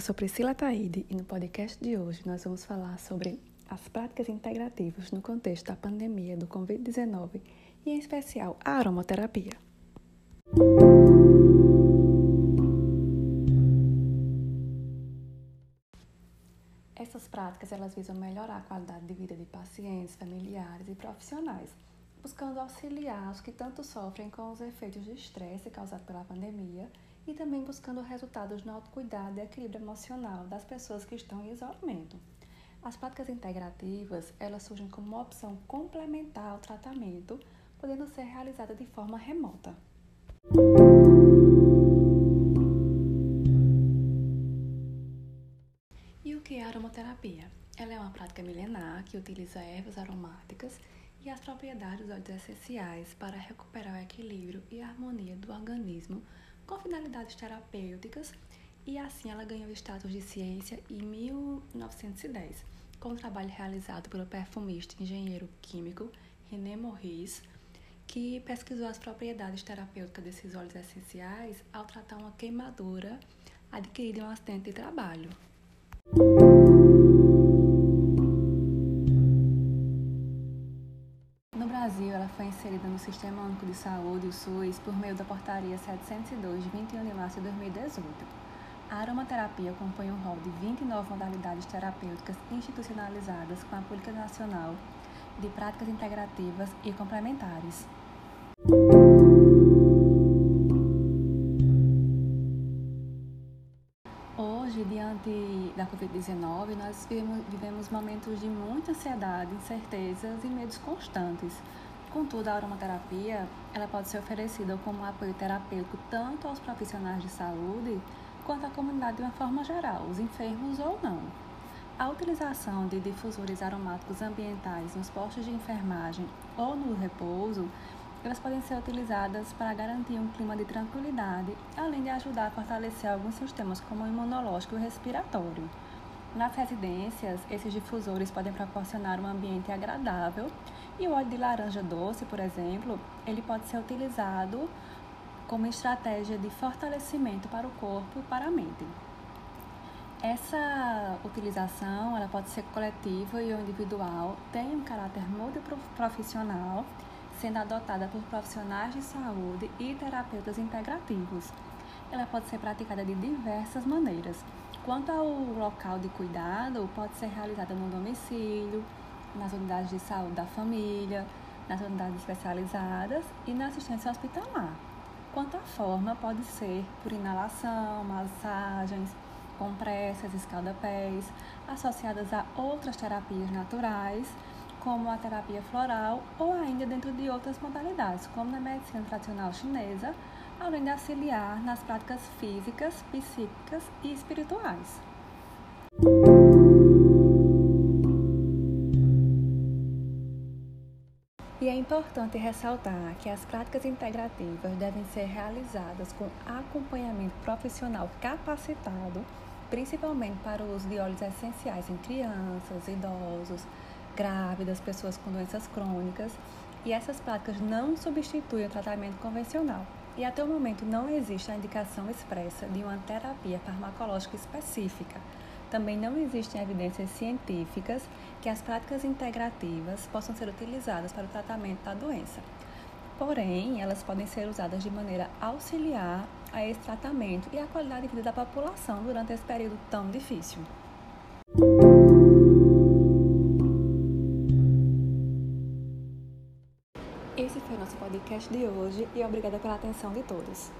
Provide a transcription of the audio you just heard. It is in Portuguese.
sou Priscila Taide e no podcast de hoje nós vamos falar sobre as práticas integrativas no contexto da pandemia do Covid-19 e, em especial, a aromaterapia. Essas práticas elas visam melhorar a qualidade de vida de pacientes, familiares e profissionais, buscando auxiliar os que tanto sofrem com os efeitos de estresse causado pela pandemia e também buscando resultados no autocuidado e equilíbrio emocional das pessoas que estão em isolamento. As práticas integrativas, elas surgem como uma opção complementar ao tratamento, podendo ser realizada de forma remota. E o que é aromaterapia? Ela é uma prática milenar que utiliza ervas aromáticas e as propriedades óleos essenciais para recuperar o equilíbrio e a harmonia do organismo com finalidades terapêuticas e assim ela ganhou status de ciência em 1910, com um trabalho realizado pelo perfumista e engenheiro químico René Morris, que pesquisou as propriedades terapêuticas desses óleos essenciais ao tratar uma queimadura adquirida em um acidente de trabalho. Foi inserida no Sistema Único de Saúde, o SUS, por meio da Portaria 702, de 21 de março de 2018. A aromaterapia compõe um rol de 29 modalidades terapêuticas institucionalizadas com a Política Nacional de Práticas Integrativas e Complementares. Da Covid-19, nós vivemos momentos de muita ansiedade, incertezas e medos constantes. Contudo, a aromaterapia ela pode ser oferecida como um apoio terapêutico tanto aos profissionais de saúde quanto à comunidade de uma forma geral, os enfermos ou não. A utilização de difusores aromáticos ambientais nos postos de enfermagem ou no repouso, elas podem ser utilizadas para garantir um clima de tranquilidade, além de ajudar a fortalecer alguns sistemas como o imunológico e o respiratório. Nas residências, esses difusores podem proporcionar um ambiente agradável e o óleo de laranja doce, por exemplo, ele pode ser utilizado como estratégia de fortalecimento para o corpo e para a mente. Essa utilização ela pode ser coletiva e individual, tem um caráter multiprofissional, sendo adotada por profissionais de saúde e terapeutas integrativos. Ela pode ser praticada de diversas maneiras, Quanto ao local de cuidado, pode ser realizada no domicílio, nas unidades de saúde da família, nas unidades especializadas e na assistência hospitalar. Quanto à forma, pode ser por inalação, massagens, compressas, escaldapés, associadas a outras terapias naturais, como a terapia floral ou ainda dentro de outras modalidades, como na medicina tradicional chinesa, além de auxiliar nas práticas físicas, psíquicas e espirituais. E é importante ressaltar que as práticas integrativas devem ser realizadas com acompanhamento profissional capacitado, principalmente para o uso de óleos essenciais em crianças, idosos, grávidas, pessoas com doenças crônicas. E essas práticas não substituem o tratamento convencional, e até o momento não existe a indicação expressa de uma terapia farmacológica específica. Também não existem evidências científicas que as práticas integrativas possam ser utilizadas para o tratamento da doença. Porém, elas podem ser usadas de maneira auxiliar a esse tratamento e a qualidade de vida da população durante esse período tão difícil. Esse foi o nosso podcast de hoje e obrigada pela atenção de todos.